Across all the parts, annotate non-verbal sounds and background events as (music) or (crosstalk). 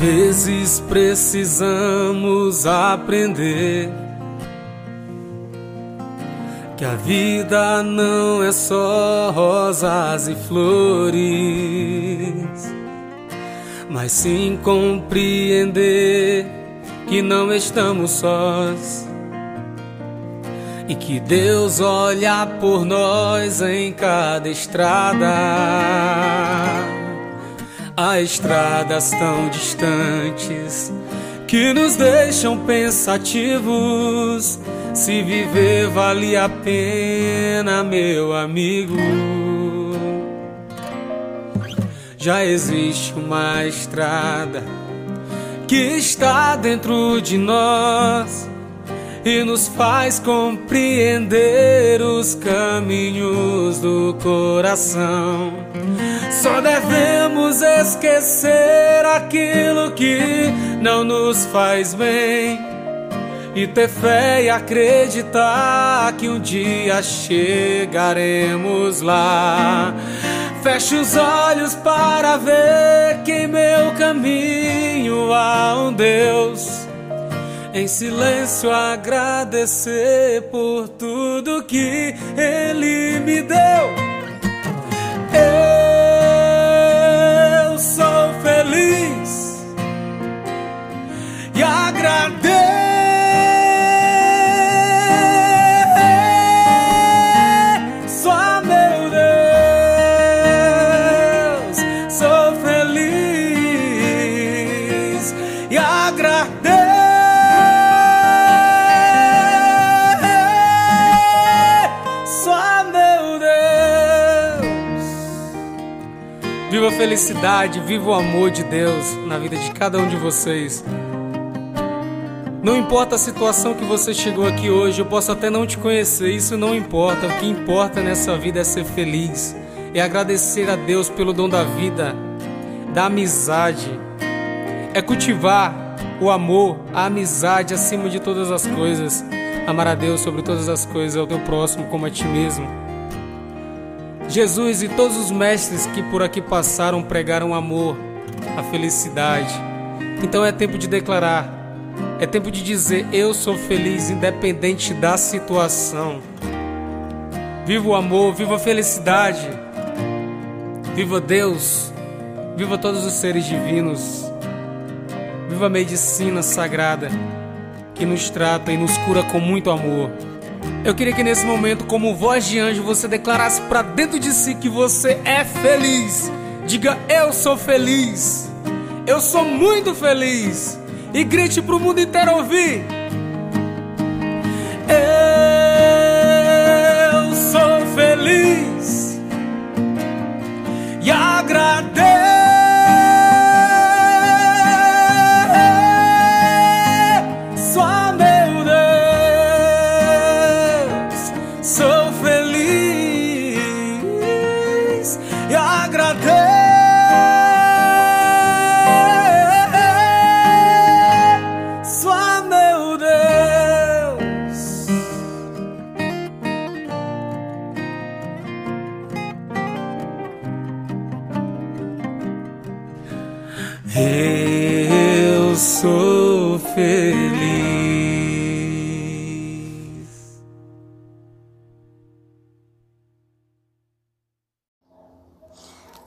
Vezes precisamos aprender que a vida não é só rosas e flores, mas sim compreender que não estamos sós e que Deus olha por nós em cada estrada. Há estradas tão distantes que nos deixam pensativos se viver vale a pena, meu amigo. Já existe uma estrada que está dentro de nós e nos faz compreender os caminhos do coração. Só devemos esquecer aquilo que não nos faz bem e ter fé e acreditar que um dia chegaremos lá. Feche os olhos para ver que em meu caminho há um Deus. Em silêncio agradecer por tudo que Ele me deu. Felicidade, viva o amor de Deus na vida de cada um de vocês. Não importa a situação que você chegou aqui hoje, eu posso até não te conhecer, isso não importa. O que importa nessa vida é ser feliz, é agradecer a Deus pelo dom da vida, da amizade, é cultivar o amor, a amizade acima de todas as coisas. Amar a Deus sobre todas as coisas, ao teu próximo como a ti mesmo. Jesus e todos os mestres que por aqui passaram pregaram amor, a felicidade. Então é tempo de declarar, é tempo de dizer: Eu sou feliz, independente da situação. Viva o amor, viva a felicidade, viva Deus, viva todos os seres divinos, viva a medicina sagrada que nos trata e nos cura com muito amor. Eu queria que nesse momento, como voz de anjo, você declarasse para dentro de si que você é feliz. Diga: Eu sou feliz. Eu sou muito feliz. E grite para o mundo inteiro ouvir. Eu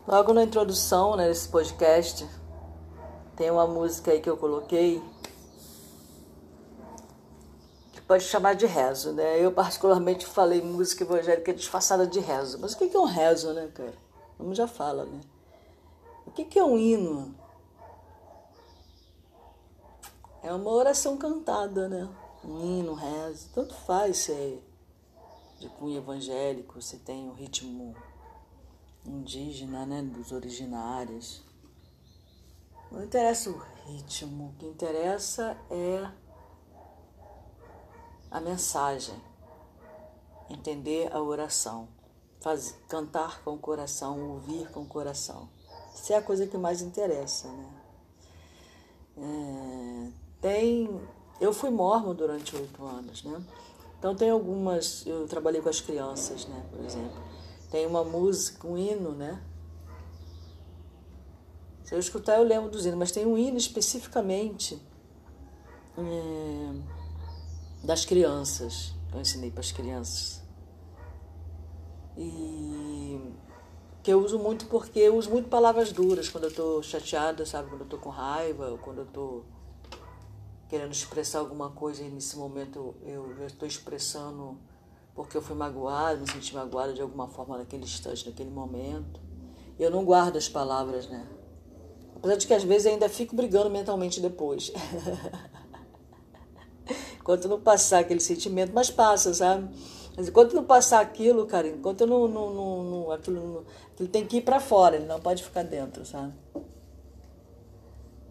Logo na introdução né, desse podcast, tem uma música aí que eu coloquei que pode chamar de rezo, né? Eu particularmente falei música evangélica disfarçada de rezo. Mas o que é um rezo, né, cara? Vamos já fala, né? O que é um hino? É uma oração cantada, né? Um hino, um rezo. Tanto faz se é de cunho evangélico, se tem o ritmo indígena, né? Dos originários. Não interessa o ritmo, o que interessa é a mensagem, entender a oração, faz, cantar com o coração, ouvir com o coração. Isso é a coisa que mais interessa, né? É, tem. Eu fui mormon durante oito anos, né? Então tem algumas. Eu trabalhei com as crianças, né? Por exemplo. Tem uma música, um hino, né? Se eu escutar, eu lembro dos hinos, mas tem um hino especificamente é, das crianças, que eu ensinei para as crianças. E que eu uso muito porque eu uso muito palavras duras quando eu estou chateada, sabe? Quando eu estou com raiva, ou quando eu estou querendo expressar alguma coisa e nesse momento eu estou expressando porque eu fui magoada, me senti magoada de alguma forma naquele instante, naquele momento. E eu não guardo as palavras, né? Apesar de que às vezes ainda fico brigando mentalmente depois. (laughs) enquanto não passar aquele sentimento, mas passa, sabe? Mas enquanto não passar aquilo, cara, enquanto eu não, não, não, não aquilo, não, aquilo tem que ir para fora, ele não pode ficar dentro, sabe?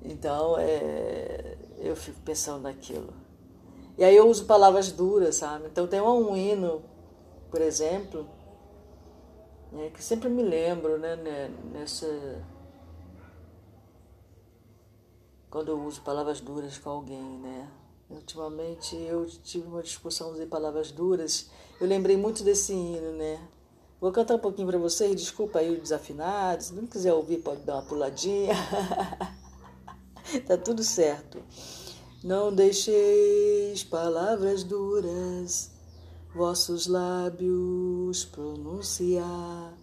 Então, é, eu fico pensando naquilo. E aí eu uso palavras duras, sabe? Então tem um hino, por exemplo, né, que sempre me lembro, né, né, nessa quando eu uso palavras duras com alguém, né? Ultimamente eu tive uma discussão, usei palavras duras. Eu lembrei muito desse hino, né? Vou cantar um pouquinho para vocês, desculpa aí os desafinados. Se não quiser ouvir, pode dar uma puladinha. (laughs) tá tudo certo. Não palavras duras vossos lábios pronunciar,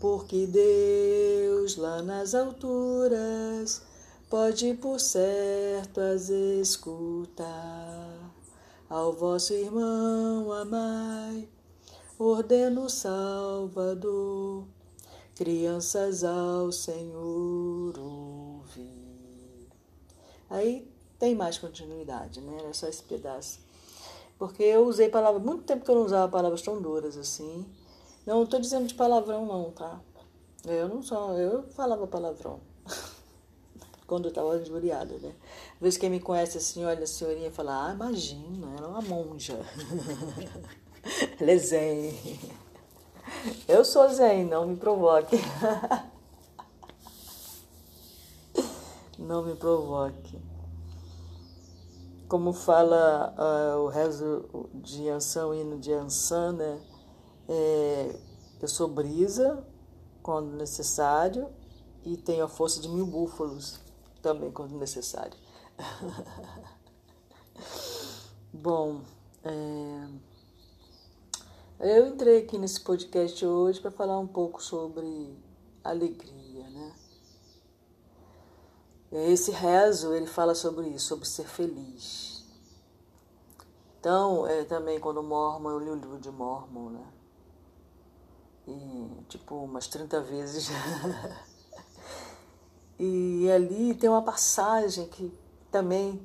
porque Deus lá nas alturas pode por certo as escutar. Ao vosso irmão amai, ordeno Salvador, crianças ao Senhor ouvir. Aí tem mais continuidade, né? Era só esse pedaço. Porque eu usei palavras, muito tempo que eu não usava palavras tão duras assim. Não estou dizendo de palavrão não, tá? Eu não sou, eu falava palavrão (laughs) quando eu estava injuriada, né? Às vezes quem me conhece assim, olha a senhorinha e fala, ah, imagina, ela é uma monja. (laughs) ela é zen. Eu sou zen, não me provoque. (laughs) não me provoque. Como fala uh, o rezo de Ansan, o hino de Ansan, né? É, eu sou brisa quando necessário e tenho a força de mil búfalos também quando necessário. (laughs) Bom, é... eu entrei aqui nesse podcast hoje para falar um pouco sobre alegria, né? Esse rezo ele fala sobre isso, sobre ser feliz. Então, é, também quando Mormon, eu li o livro de Mormon, né? E, tipo, umas 30 vezes. (laughs) E ali tem uma passagem que também.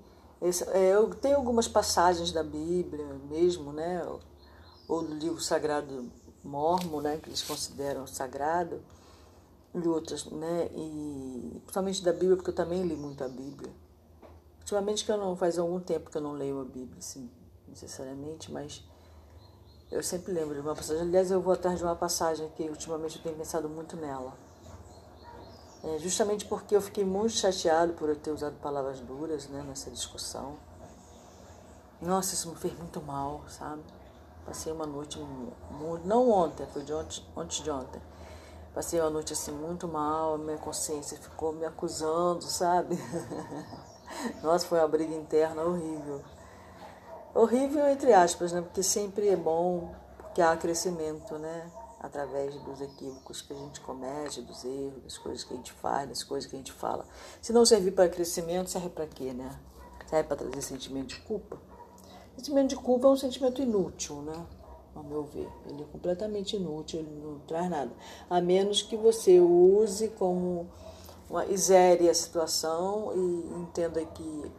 É, eu tenho algumas passagens da Bíblia mesmo, né? Ou do livro sagrado mormon, né? Que eles consideram sagrado, e outras, né? E principalmente da Bíblia, porque eu também li muito a Bíblia. Ultimamente que eu não faz algum tempo que eu não leio a Bíblia, assim, necessariamente, mas eu sempre lembro de uma passagem. Aliás, eu vou atrás de uma passagem que ultimamente eu tenho pensado muito nela é, justamente porque eu fiquei muito chateado por eu ter usado palavras duras né, nessa discussão. Nossa, isso me fez muito mal, sabe? Passei uma noite, não ontem, foi de ontem, ontem de ontem. Passei uma noite assim muito mal, minha consciência ficou me acusando, sabe? (laughs) Nossa, foi uma briga interna horrível. Horrível entre aspas, né? Porque sempre é bom, porque há crescimento, né? através dos equívocos que a gente comete, dos erros, das coisas que a gente faz, das coisas que a gente fala. Se não servir para crescimento, serve para quê, né? Serve para trazer sentimento de culpa? Sentimento de culpa é um sentimento inútil, né? Ao meu ver. Ele é completamente inútil, ele não traz nada. A menos que você use como uma isere a situação e entenda que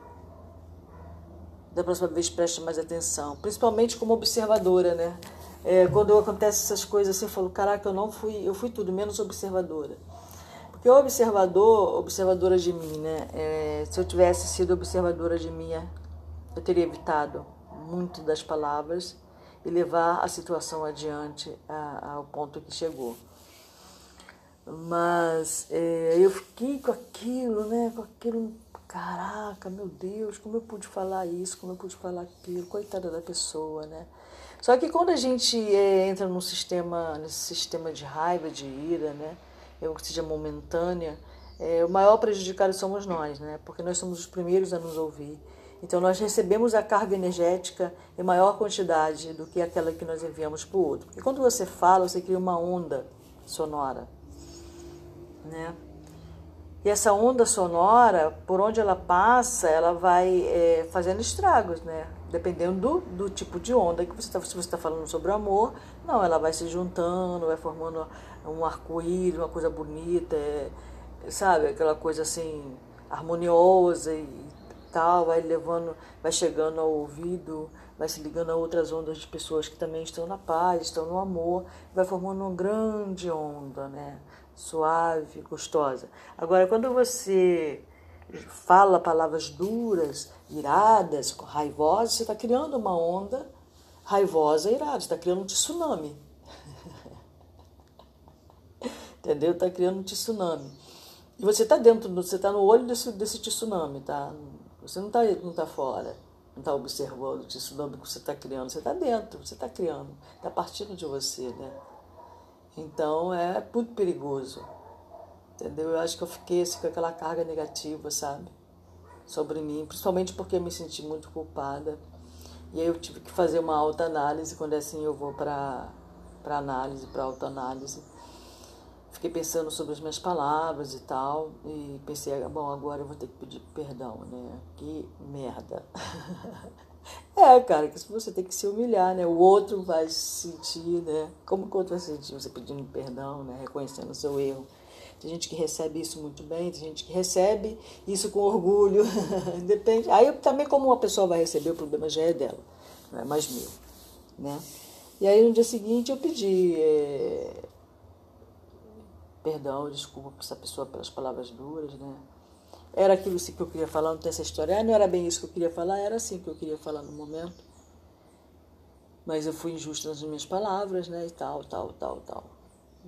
da próxima vez preste mais atenção, principalmente como observadora, né? É, quando acontece essas coisas assim, eu falo, caraca, eu não fui, eu fui tudo menos observadora. Porque o observador, observadora de mim, né? É, se eu tivesse sido observadora de mim, eu teria evitado muito das palavras e levar a situação adiante a, ao ponto que chegou. Mas é, eu fiquei com aquilo, né? Com aquilo, caraca, meu Deus, como eu pude falar isso, como eu pude falar aquilo, coitada da pessoa, né? Só que quando a gente é, entra num sistema, nesse sistema de raiva, de ira, né, é que seja momentânea, é, o maior prejudicado somos nós, né? Porque nós somos os primeiros a nos ouvir. Então nós recebemos a carga energética em maior quantidade do que aquela que nós enviamos para o outro. Porque quando você fala, você cria uma onda sonora, né? E essa onda sonora, por onde ela passa, ela vai é, fazendo estragos, né? Dependendo do, do tipo de onda que você está. Se você está falando sobre amor, não, ela vai se juntando, vai formando um arco-íris, uma coisa bonita, é, sabe? Aquela coisa assim, harmoniosa e tal, vai levando, vai chegando ao ouvido, vai se ligando a outras ondas de pessoas que também estão na paz, estão no amor, vai formando uma grande onda, né? suave, gostosa. Agora, quando você fala palavras duras, iradas, raivosas, você está criando uma onda raivosa irada, está criando um tsunami. (laughs) Entendeu? Está criando um tsunami. E você está dentro, você está no olho desse, desse tsunami, tá? Você não está não tá fora, não está observando o tsunami que você está criando, você está dentro, você está criando, está partindo de você, né? Então é muito perigoso. Entendeu? Eu acho que eu fiquei assim, com aquela carga negativa, sabe? Sobre mim, principalmente porque eu me senti muito culpada. E aí eu tive que fazer uma autoanálise, quando é assim eu vou para análise, para autoanálise. Fiquei pensando sobre as minhas palavras e tal, e pensei, bom, agora eu vou ter que pedir perdão, né? Que merda. (laughs) É, cara, que você tem que se humilhar, né? O outro vai se sentir, né? Como que o outro vai se sentir? Você pedindo perdão, né? Reconhecendo o seu erro. Tem gente que recebe isso muito bem, tem gente que recebe isso com orgulho. (laughs) Depende. Aí também como uma pessoa vai receber, o problema já é dela, não é mais meu, né? E aí no dia seguinte eu pedi é... perdão, desculpa por essa pessoa pelas palavras duras, né? Era aquilo sim que eu queria falar, não tem essa história. Ah, não era bem isso que eu queria falar, era assim que eu queria falar no momento. Mas eu fui injusta nas minhas palavras, né? E tal, tal, tal, tal.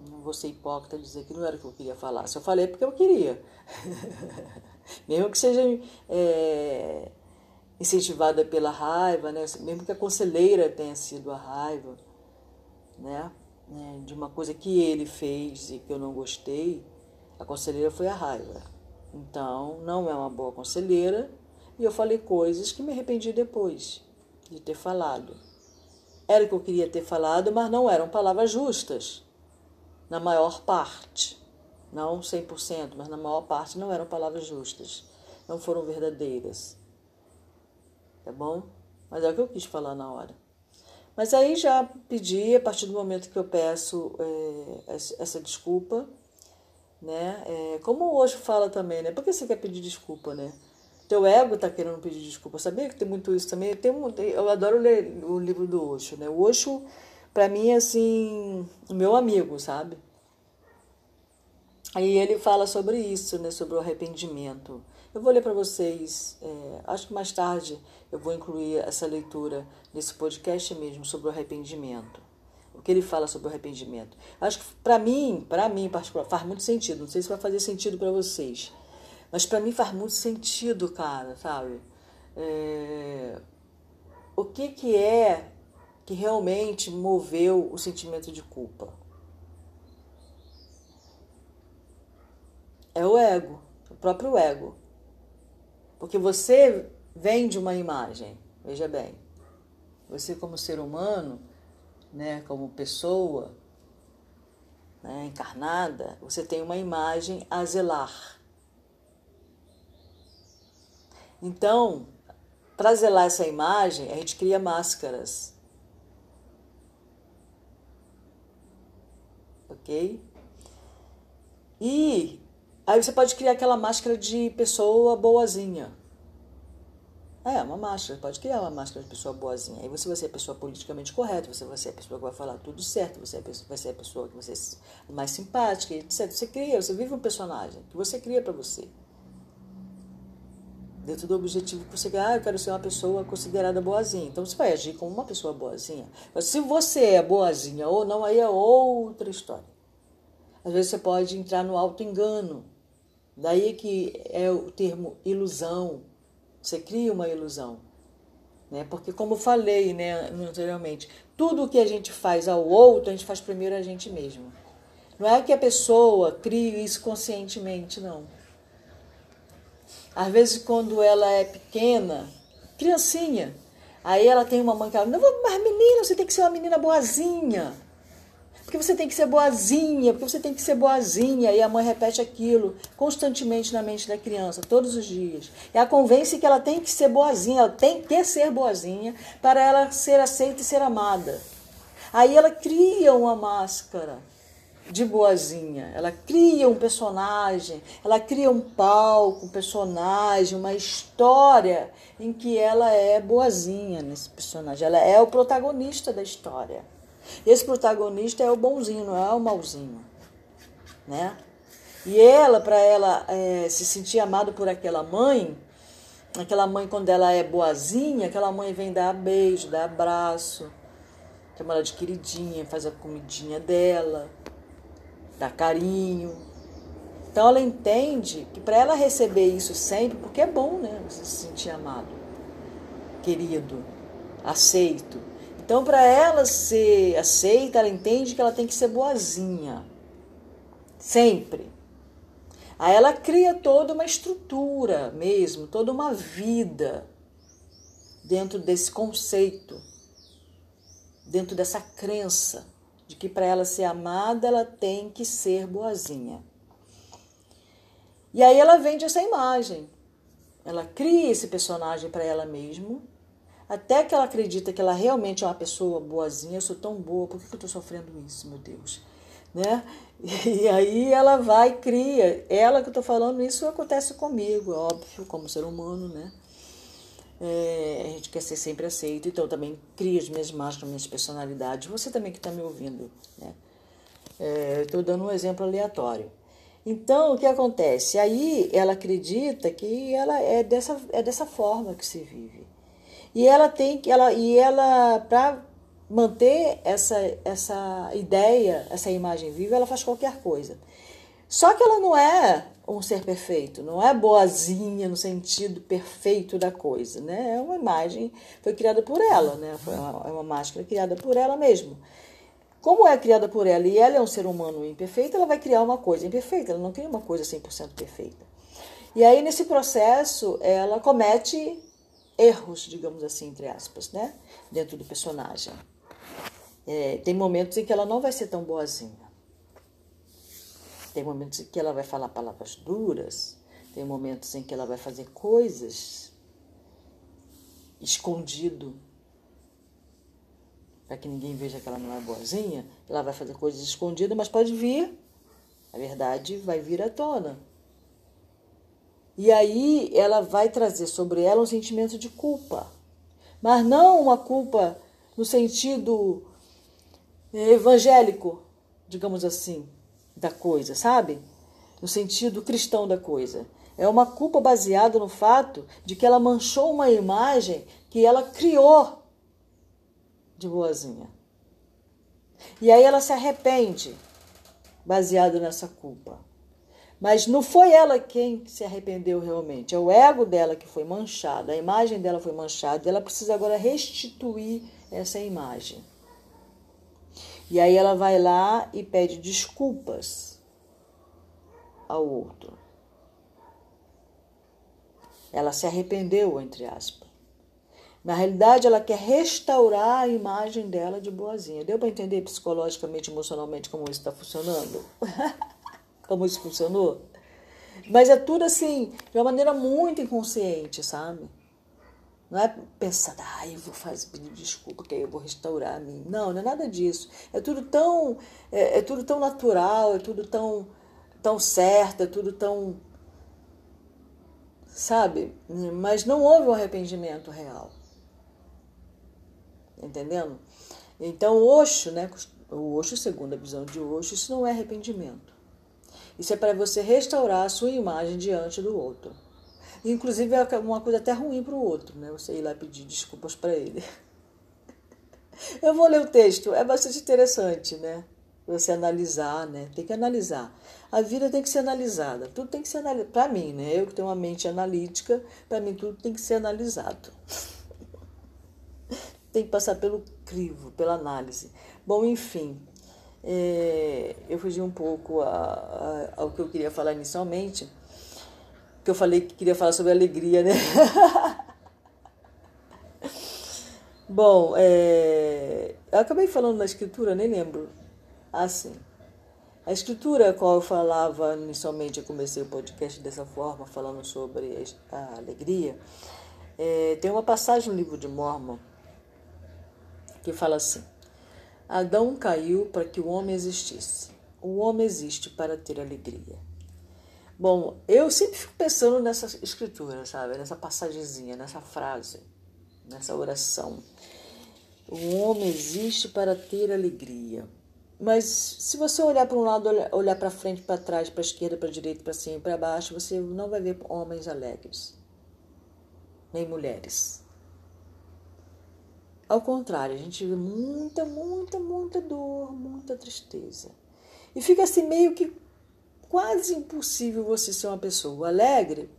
Não vou ser hipócrita dizer que não era o que eu queria falar. Se eu falei é porque eu queria. (laughs) Mesmo que seja é, incentivada pela raiva, né? Mesmo que a conselheira tenha sido a raiva, né? É, de uma coisa que ele fez e que eu não gostei, a conselheira foi a raiva. Então, não é uma boa conselheira e eu falei coisas que me arrependi depois de ter falado. Era o que eu queria ter falado, mas não eram palavras justas, na maior parte. Não 100%, mas na maior parte não eram palavras justas. Não foram verdadeiras. Tá bom? Mas é o que eu quis falar na hora. Mas aí já pedi, a partir do momento que eu peço é, essa desculpa, né? É, como Osho fala também, né? Por que você quer pedir desculpa, né? Teu ego está querendo pedir desculpa. Sabia que tem muito isso também? Tem, eu adoro ler o livro do Osho, né? O Osho, para mim, é assim, o meu amigo, sabe? Aí ele fala sobre isso, né? Sobre o arrependimento. Eu vou ler para vocês, é, acho que mais tarde eu vou incluir essa leitura nesse podcast mesmo sobre o arrependimento o que ele fala sobre o arrependimento. Acho que para mim, para mim particular, faz muito sentido. Não sei se vai fazer sentido para vocês, mas para mim faz muito sentido, cara, sabe? É... O que que é que realmente moveu o sentimento de culpa? É o ego, o próprio ego. Porque você vem de uma imagem, veja bem. Você como ser humano, né, como pessoa né, encarnada, você tem uma imagem a zelar. Então, para zelar essa imagem, a gente cria máscaras. Ok? E aí você pode criar aquela máscara de pessoa boazinha. É, uma máscara, pode criar uma máscara de pessoa boazinha. Aí você vai ser a pessoa politicamente correta, você vai ser a pessoa que vai falar tudo certo, você vai ser a pessoa que você é mais simpática, etc. Você cria, você vive um personagem que você cria para você. Dentro do objetivo que você quer, ah, eu quero ser uma pessoa considerada boazinha. Então você vai agir como uma pessoa boazinha. Mas se você é boazinha ou não, aí é outra história. Às vezes você pode entrar no auto-engano. Daí que é o termo ilusão você cria uma ilusão. Né? Porque, como falei né, anteriormente, tudo o que a gente faz ao outro, a gente faz primeiro a gente mesmo. Não é que a pessoa crie isso conscientemente, não. Às vezes, quando ela é pequena, criancinha, aí ela tem uma mãe que fala: Não, mas menina, você tem que ser uma menina boazinha. Porque você tem que ser boazinha, porque você tem que ser boazinha. E a mãe repete aquilo constantemente na mente da criança, todos os dias. E a convence que ela tem que ser boazinha, ela tem que ser boazinha para ela ser aceita e ser amada. Aí ela cria uma máscara de boazinha. Ela cria um personagem, ela cria um palco, um personagem, uma história em que ela é boazinha nesse personagem. Ela é o protagonista da história. Esse protagonista é o bonzinho, não é o malzinho, né? E ela, para ela é, se sentir amada por aquela mãe, aquela mãe quando ela é boazinha, aquela mãe vem dar beijo, dar abraço, chama ela de queridinha, faz a comidinha dela, dá carinho. Então ela entende que para ela receber isso sempre, porque é bom, né? Você se sentir amado, querido, aceito. Então, para ela ser aceita, ela entende que ela tem que ser boazinha. Sempre. Aí ela cria toda uma estrutura mesmo, toda uma vida dentro desse conceito, dentro dessa crença de que para ela ser amada, ela tem que ser boazinha. E aí ela vende essa imagem. Ela cria esse personagem para ela mesma até que ela acredita que ela realmente é uma pessoa boazinha, eu sou tão boa, por que eu estou sofrendo isso, meu Deus? Né? (laughs) E aí ela vai e cria. Ela que eu estou falando, isso acontece comigo, é óbvio, como ser humano, né? É, a gente quer ser sempre aceito, então também cria as minhas máscaras, minhas personalidades. Você também que está me ouvindo, né? Estou é, dando um exemplo aleatório. Então, o que acontece? Aí ela acredita que ela é dessa, é dessa forma que se vive. E ela tem que ela e ela para manter essa essa ideia, essa imagem viva, ela faz qualquer coisa. Só que ela não é um ser perfeito, não é boazinha no sentido perfeito da coisa, né? É uma imagem foi criada por ela, né? Foi uma, é uma máscara criada por ela mesmo. Como é criada por ela e ela é um ser humano imperfeito, ela vai criar uma coisa imperfeita, ela não cria uma coisa 100% perfeita. E aí, nesse processo, ela comete erros, digamos assim, entre aspas, né? Dentro do personagem. É, tem momentos em que ela não vai ser tão boazinha. Tem momentos em que ela vai falar palavras duras. Tem momentos em que ela vai fazer coisas escondido para que ninguém veja que ela não é boazinha. Ela vai fazer coisas escondidas, mas pode vir. A verdade vai vir à tona. E aí ela vai trazer sobre ela um sentimento de culpa. Mas não uma culpa no sentido evangélico, digamos assim, da coisa, sabe? No sentido cristão da coisa. É uma culpa baseada no fato de que ela manchou uma imagem que ela criou de boazinha. E aí ela se arrepende baseado nessa culpa. Mas não foi ela quem se arrependeu realmente, é o ego dela que foi manchado, a imagem dela foi manchada, ela precisa agora restituir essa imagem. E aí ela vai lá e pede desculpas ao outro. Ela se arrependeu, entre aspas. Na realidade, ela quer restaurar a imagem dela de boazinha. Deu para entender psicologicamente, emocionalmente como isso está funcionando? (laughs) como isso funcionou. Mas é tudo assim, de uma maneira muito inconsciente, sabe? Não é pensar, ah, eu vou fazer pedir desculpa, que aí eu vou restaurar a mim. Não, não é nada disso. É tudo tão, é, é tudo tão natural, é tudo tão, tão certo, é tudo tão. Sabe? Mas não houve um arrependimento real. Entendendo? Então, Osho, né? O Osho, segundo a visão de Osho, isso não é arrependimento. Isso é para você restaurar a sua imagem diante do outro. Inclusive é uma coisa até ruim para o outro, né? Você ir lá pedir desculpas para ele. (laughs) Eu vou ler o texto, é bastante interessante, né? Você analisar, né? Tem que analisar. A vida tem que ser analisada. Tudo tem que ser analisado. Para mim, né? Eu que tenho uma mente analítica, para mim tudo tem que ser analisado. (laughs) tem que passar pelo crivo, pela análise. Bom, enfim, é, eu fugi um pouco a, a, ao que eu queria falar inicialmente. que eu falei que queria falar sobre alegria, né? (laughs) Bom, é, eu acabei falando da escritura, nem lembro. Assim, a escritura a qual eu falava inicialmente, eu comecei o podcast dessa forma, falando sobre a alegria. É, tem uma passagem no livro de Mormon que fala assim: Adão caiu para que o homem existisse. O homem existe para ter alegria. Bom, eu sempre fico pensando nessa escritura, sabe? Nessa passagemzinha, nessa frase, nessa oração. O homem existe para ter alegria. Mas se você olhar para um lado, olhar para frente, para trás, para esquerda, para direita, para cima para baixo, você não vai ver homens alegres, nem mulheres. Ao contrário, a gente vê muita, muita, muita dor, muita tristeza. E fica assim meio que quase impossível você ser uma pessoa alegre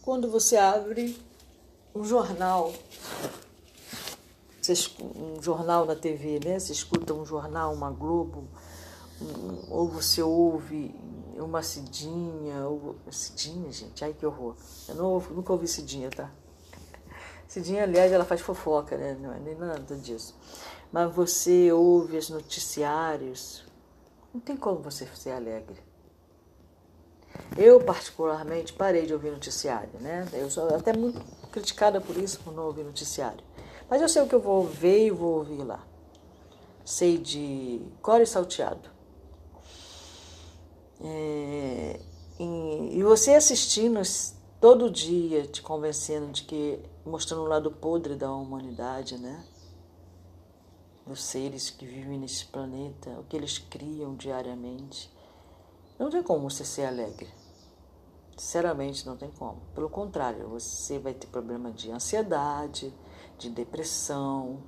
quando você abre um jornal um jornal na TV, né? Você escuta um jornal, uma Globo, um, ou você ouve uma Cidinha, ou Cidinha, gente, ai que horror. Eu não, nunca ouvi Cidinha, tá? Cidinha, aliás, ela faz fofoca, né? Não é nem nada disso. Mas você ouve os noticiários, não tem como você ser alegre. Eu, particularmente, parei de ouvir noticiário, né? Eu sou até muito criticada por isso, por não ouvir noticiário. Mas eu sei o que eu vou ver e vou ouvir lá. Sei de core salteado. É, e, e você assistindo todo dia, te convencendo de que, mostrando o lado podre da humanidade, né? Dos seres que vivem nesse planeta, o que eles criam diariamente. Não tem como você ser alegre. Sinceramente, não tem como. Pelo contrário, você vai ter problema de ansiedade, de depressão,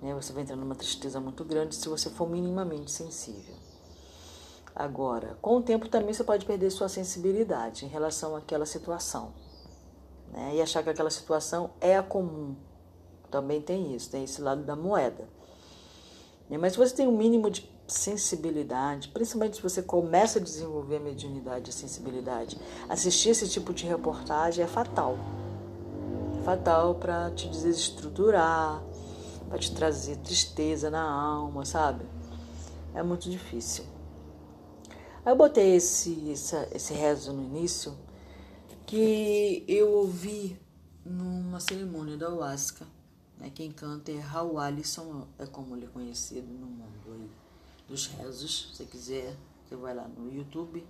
né? Você vai entrar numa tristeza muito grande se você for minimamente sensível. Agora, com o tempo também você pode perder sua sensibilidade em relação àquela situação, né? E achar que aquela situação é a comum. Também tem isso, tem esse lado da moeda. Né? Mas se você tem um mínimo de sensibilidade, principalmente se você começa a desenvolver a mediunidade e a sensibilidade, assistir esse tipo de reportagem é fatal fatal para te desestruturar, para te trazer tristeza na alma, sabe? É muito difícil. Aí eu botei esse, essa, esse rezo no início que eu ouvi numa cerimônia da Ayahuasca. Né? Quem canta é Raul Alisson, é como ele é conhecido no mundo aí dos rezos. Se você quiser, você vai lá no YouTube.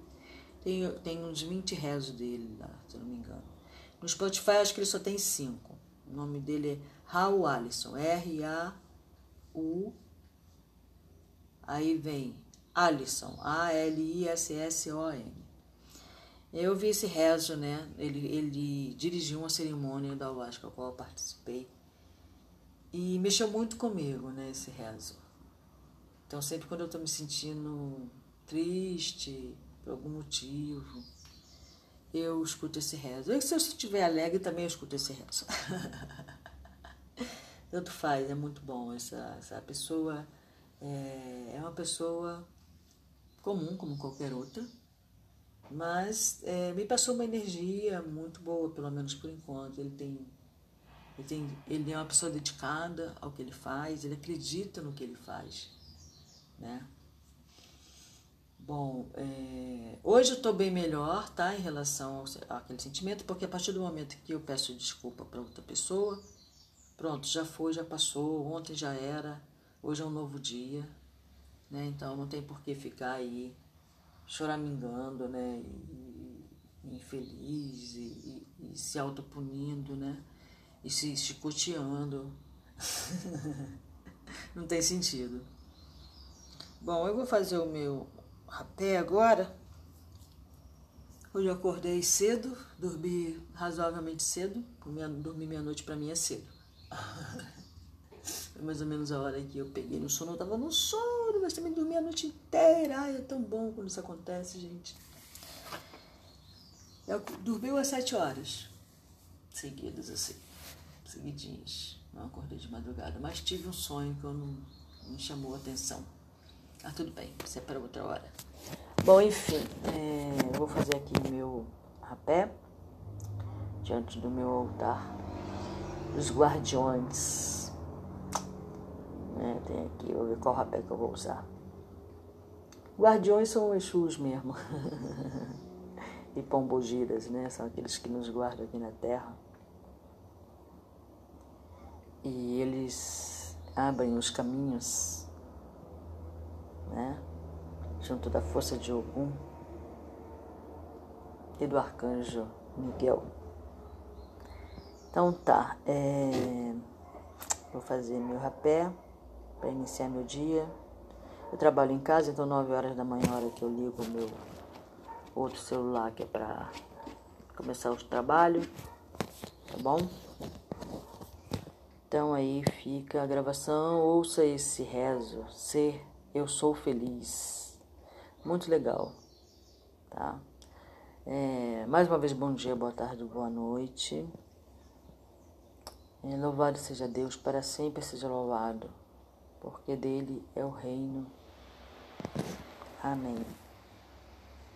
Tem, tem uns 20 rezos dele lá, se eu não me engano. No Spotify acho que ele só tem cinco. O nome dele é Raul Alisson. R-A-U. Aí vem Alisson. A-L-I-S-S-O-N. Eu vi esse rezo, né? Ele, ele dirigiu uma cerimônia da Ayahuasca, a qual eu participei. E mexeu muito comigo, né? Esse rezo. Então, sempre quando eu estou me sentindo triste, por algum motivo, eu escuto esse rezo. E se eu estiver alegre, também eu escuto esse rezo. (laughs) Tanto faz, é muito bom. Essa, essa pessoa é, é uma pessoa comum, como qualquer outra, mas é, me passou uma energia muito boa, pelo menos por enquanto. Ele tem, ele tem, ele é uma pessoa dedicada ao que ele faz, ele acredita no que ele faz, né? Bom, é, hoje eu estou bem melhor, tá? Em relação ao, àquele sentimento, porque a partir do momento que eu peço desculpa para outra pessoa, pronto, já foi, já passou, ontem já era, hoje é um novo dia, né? Então não tem por que ficar aí choramingando, né? E, infeliz e, e, e se autopunindo, né? E se chicoteando. (laughs) não tem sentido. Bom, eu vou fazer o meu até agora. Hoje eu acordei cedo, dormi razoavelmente cedo, dormir meia-noite para mim é cedo. (laughs) Foi mais ou menos a hora que eu peguei no sono, eu tava no sono, mas também dormi a noite inteira. Ai, é tão bom quando isso acontece, gente. Eu dormi às sete horas, seguidas assim, seguidinhas. Não acordei de madrugada, mas tive um sonho que eu não, me chamou a atenção. Ah, tudo bem, isso é para outra hora. Bom, enfim, é, vou fazer aqui meu rapé diante do meu altar dos guardiões. É, tem aqui, vou ver qual rapé que eu vou usar. Guardiões são Exus mesmo. (laughs) e pombogiras, né? São aqueles que nos guardam aqui na terra. E eles abrem os caminhos, né? Junto da força de Ogum e do arcanjo Miguel. Então tá, é... vou fazer meu rapé para iniciar meu dia. Eu trabalho em casa, então 9 horas da manhã, hora que eu ligo o meu outro celular que é para começar o trabalho, tá bom? Então aí fica a gravação, ouça esse rezo, ser eu sou feliz. Muito legal, tá? É, mais uma vez, bom dia, boa tarde, boa noite. É, louvado seja Deus, para sempre seja louvado, porque dele é o reino. Amém.